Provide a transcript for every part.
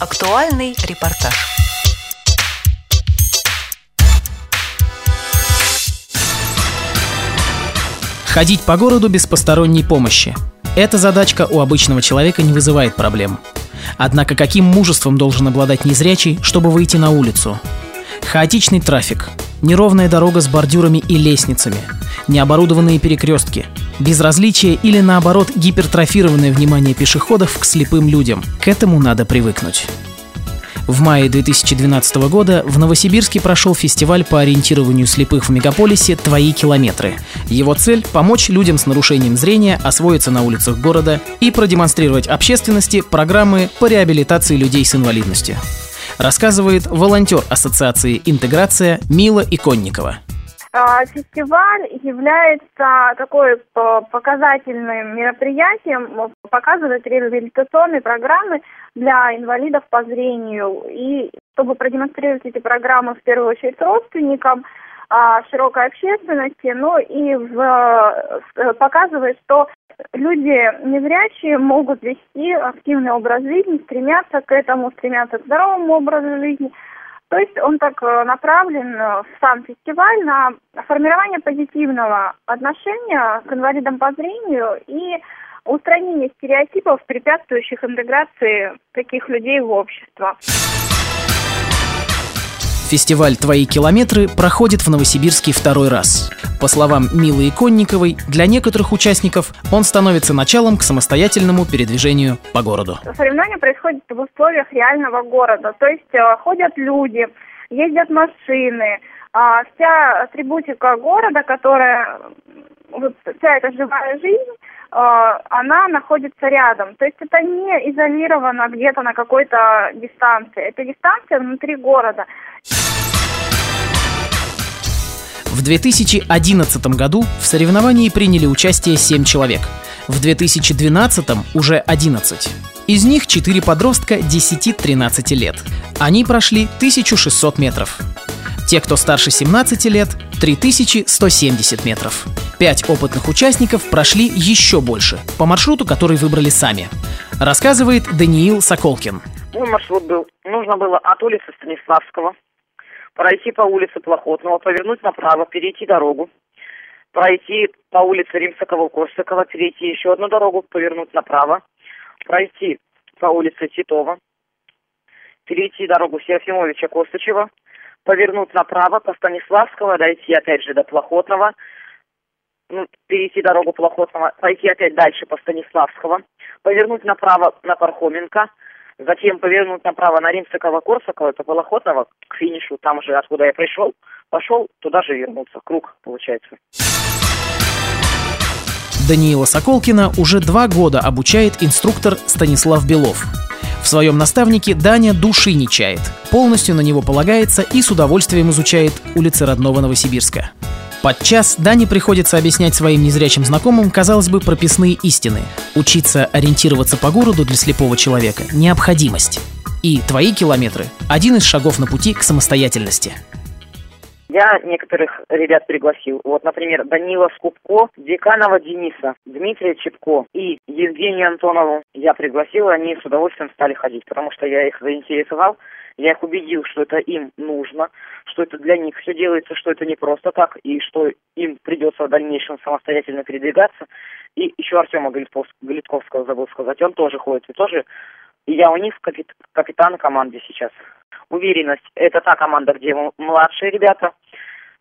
Актуальный репортаж. Ходить по городу без посторонней помощи. Эта задачка у обычного человека не вызывает проблем. Однако каким мужеством должен обладать незрячий, чтобы выйти на улицу? Хаотичный трафик, неровная дорога с бордюрами и лестницами, необорудованные перекрестки, безразличие или наоборот гипертрофированное внимание пешеходов к слепым людям. К этому надо привыкнуть. В мае 2012 года в Новосибирске прошел фестиваль по ориентированию слепых в мегаполисе «Твои километры». Его цель – помочь людям с нарушением зрения освоиться на улицах города и продемонстрировать общественности программы по реабилитации людей с инвалидностью. Рассказывает волонтер Ассоциации «Интеграция» Мила Иконникова. А, фестиваль является такой э, показательным мероприятием, показывает реабилитационные программы для инвалидов по зрению. И чтобы продемонстрировать эти программы в первую очередь родственникам, а, широкой общественности, ну и в, э, показывает, что люди незрячие могут вести активный образ жизни, стремятся к этому, стремятся к здоровому образу жизни – то есть он так э, направлен э, в сам фестиваль на формирование позитивного отношения к инвалидам по зрению и устранение стереотипов, препятствующих интеграции таких людей в общество. Фестиваль «Твои километры» проходит в Новосибирске второй раз. По словам Милы Иконниковой, для некоторых участников он становится началом к самостоятельному передвижению по городу. Соревнования происходят в условиях реального города. То есть э, ходят люди, ездят машины, а вся атрибутика города, которая вот вся эта живая жизнь, э, она находится рядом. То есть это не изолировано где-то на какой-то дистанции. Это дистанция внутри города. В 2011 году в соревновании приняли участие 7 человек. В 2012 уже 11. Из них 4 подростка 10-13 лет. Они прошли 1600 метров. Те, кто старше 17 лет, 3170 метров. Пять опытных участников прошли еще больше, по маршруту, который выбрали сами. Рассказывает Даниил Соколкин. Мой маршрут был, нужно было от улицы Станиславского пройти по улице Плохотного, повернуть направо, перейти дорогу, пройти по улице Римсакова-Корсакова, перейти еще одну дорогу, повернуть направо, пройти по улице Титова, перейти дорогу Серафимовича Костычева, повернуть направо по Станиславского, дойти опять же до Плохотного, ну, перейти дорогу Плохотного, пойти опять дальше по Станиславского, повернуть направо на Пархоменко, затем повернуть направо на Римского-Корсакова, это Полохотного, к финишу, там же, откуда я пришел, пошел, туда же вернуться. Круг, получается. Даниила Соколкина уже два года обучает инструктор Станислав Белов. В своем наставнике Даня души не чает, полностью на него полагается и с удовольствием изучает улицы родного Новосибирска. Подчас Дане приходится объяснять своим незрячим знакомым, казалось бы, прописные истины. Учиться ориентироваться по городу для слепого человека – необходимость. И твои километры – один из шагов на пути к самостоятельности. Я некоторых ребят пригласил. Вот, например, Данила Скупко, Деканова Дениса, Дмитрия Чепко и Евгению Антонову я пригласил, и они с удовольствием стали ходить, потому что я их заинтересовал, я их убедил, что это им нужно, что это для них все делается, что это не просто так, и что им придется в дальнейшем самостоятельно передвигаться. И еще Артема Галитковского забыл сказать, он тоже ходит, и тоже и я у них капит, капитан команды сейчас. Уверенность – это та команда, где младшие ребята,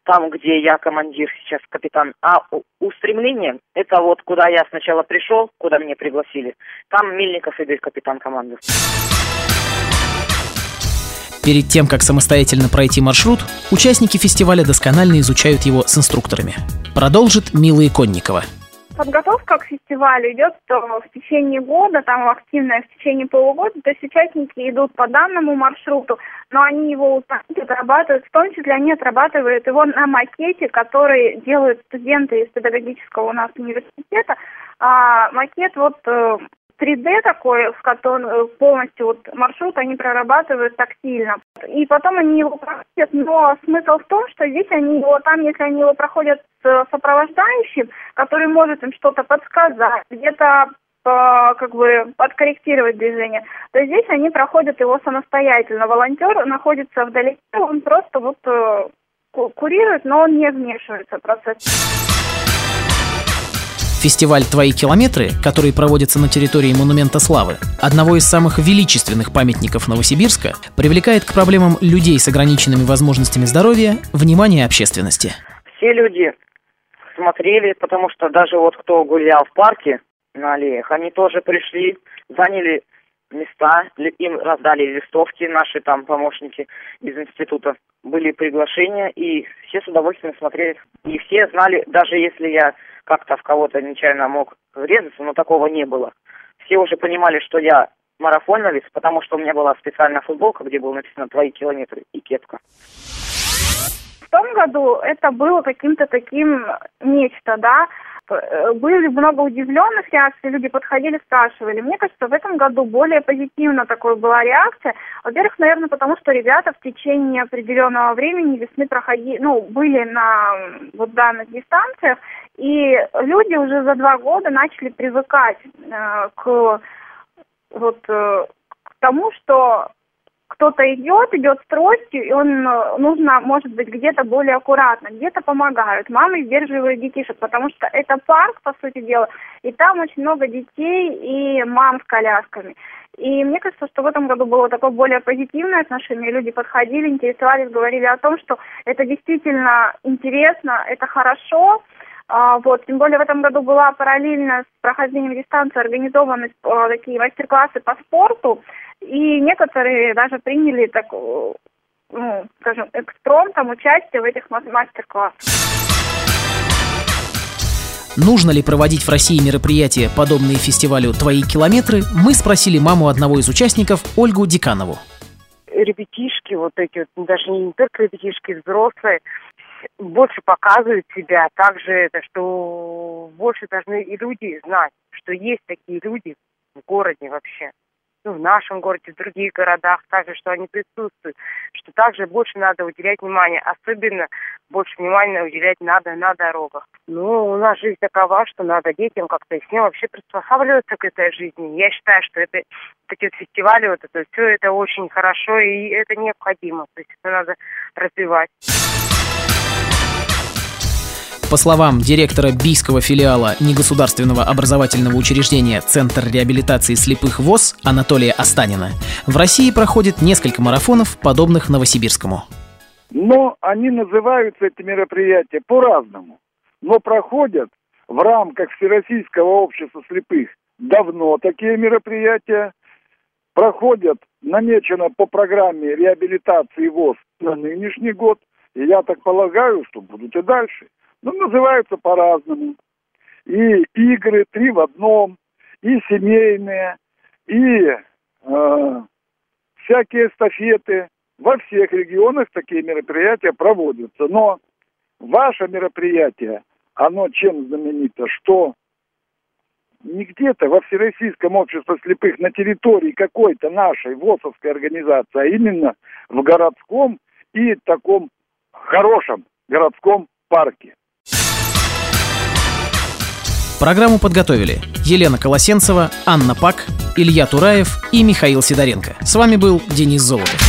там, где я командир сейчас, капитан. А устремление – это вот куда я сначала пришел, куда меня пригласили. Там Мельников Игорь, капитан команды. Перед тем, как самостоятельно пройти маршрут, участники фестиваля досконально изучают его с инструкторами. Продолжит Мила Иконникова – подготовка к фестивалю идет в течение года, там активная в течение полугода, то есть участники идут по данному маршруту, но они его отрабатывают, в том числе они отрабатывают его на макете, который делают студенты из педагогического у нас университета. А, макет вот э, 3D такой, в котором э, полностью вот маршрут они прорабатывают тактильно. И потом они его проходят, но смысл в том, что здесь они его, там, если они его проходят с сопровождающим, который может им что-то подсказать, где-то как бы подкорректировать движение, то здесь они проходят его самостоятельно. Волонтер находится вдалеке, он просто вот э, курирует, но он не вмешивается в процесс. Фестиваль «Твои километры», который проводится на территории Монумента Славы, одного из самых величественных памятников Новосибирска, привлекает к проблемам людей с ограниченными возможностями здоровья внимание общественности. Все люди смотрели, потому что даже вот кто гулял в парке на аллеях, они тоже пришли, заняли места, им раздали листовки наши там помощники из института. Были приглашения, и все с удовольствием смотрели. И все знали, даже если я как-то в кого-то нечаянно мог врезаться, но такого не было. Все уже понимали, что я марафоновец, потому что у меня была специальная футболка, где было написано «Твои километры» и кепка. В том году это было каким-то таким нечто, да, были много удивленных реакций, люди подходили, спрашивали. Мне кажется, в этом году более позитивно такой была реакция. Во-первых, наверное, потому что ребята в течение определенного времени весны проходили, ну, были на вот данных дистанциях, и люди уже за два года начали привыкать э, к вот э, к тому, что кто-то идет, идет с тростью, и он э, нужно, может быть, где-то более аккуратно, где-то помогают. Мамы сдерживают детишек, потому что это парк, по сути дела, и там очень много детей и мам с колясками. И мне кажется, что в этом году было такое более позитивное отношение. Люди подходили, интересовались, говорили о том, что это действительно интересно, это хорошо. А, вот, тем более в этом году была параллельно с прохождением дистанции организованы а, такие мастер-классы по спорту. И некоторые даже приняли так, э, ну, скажем, экспромтом участие в этих мастер-классах. Нужно ли проводить в России мероприятия, подобные фестивалю «Твои километры», мы спросили маму одного из участников, Ольгу Деканову. Ребятишки, вот эти вот, даже не только ребятишки, взрослые, больше показывают себя. Также это, что больше должны и люди знать, что есть такие люди в городе вообще ну, в нашем городе, в других городах, также, что они присутствуют, что также больше надо уделять внимание, особенно больше внимания уделять надо на дорогах. Ну, у нас жизнь такова, что надо детям как-то с ним вообще приспосабливаться к этой жизни. Я считаю, что это эти вот фестивали, вот это все это очень хорошо и это необходимо. То есть это надо развивать. По словам директора бийского филиала негосударственного образовательного учреждения Центр реабилитации слепых ВОЗ Анатолия Останина, в России проходит несколько марафонов, подобных Новосибирскому. Но они называются, эти мероприятия, по-разному. Но проходят в рамках Всероссийского общества слепых давно такие мероприятия. Проходят, намечено по программе реабилитации ВОЗ на нынешний год. И я так полагаю, что будут и дальше ну, называются по-разному. И игры три в одном, и семейные, и э, всякие эстафеты. Во всех регионах такие мероприятия проводятся. Но ваше мероприятие, оно чем знаменито? Что не где-то во Всероссийском обществе слепых на территории какой-то нашей ВОСовской организации, а именно в городском и таком хорошем городском парке. Программу подготовили Елена Колосенцева, Анна Пак, Илья Тураев и Михаил Сидоренко. С вами был Денис Золотов.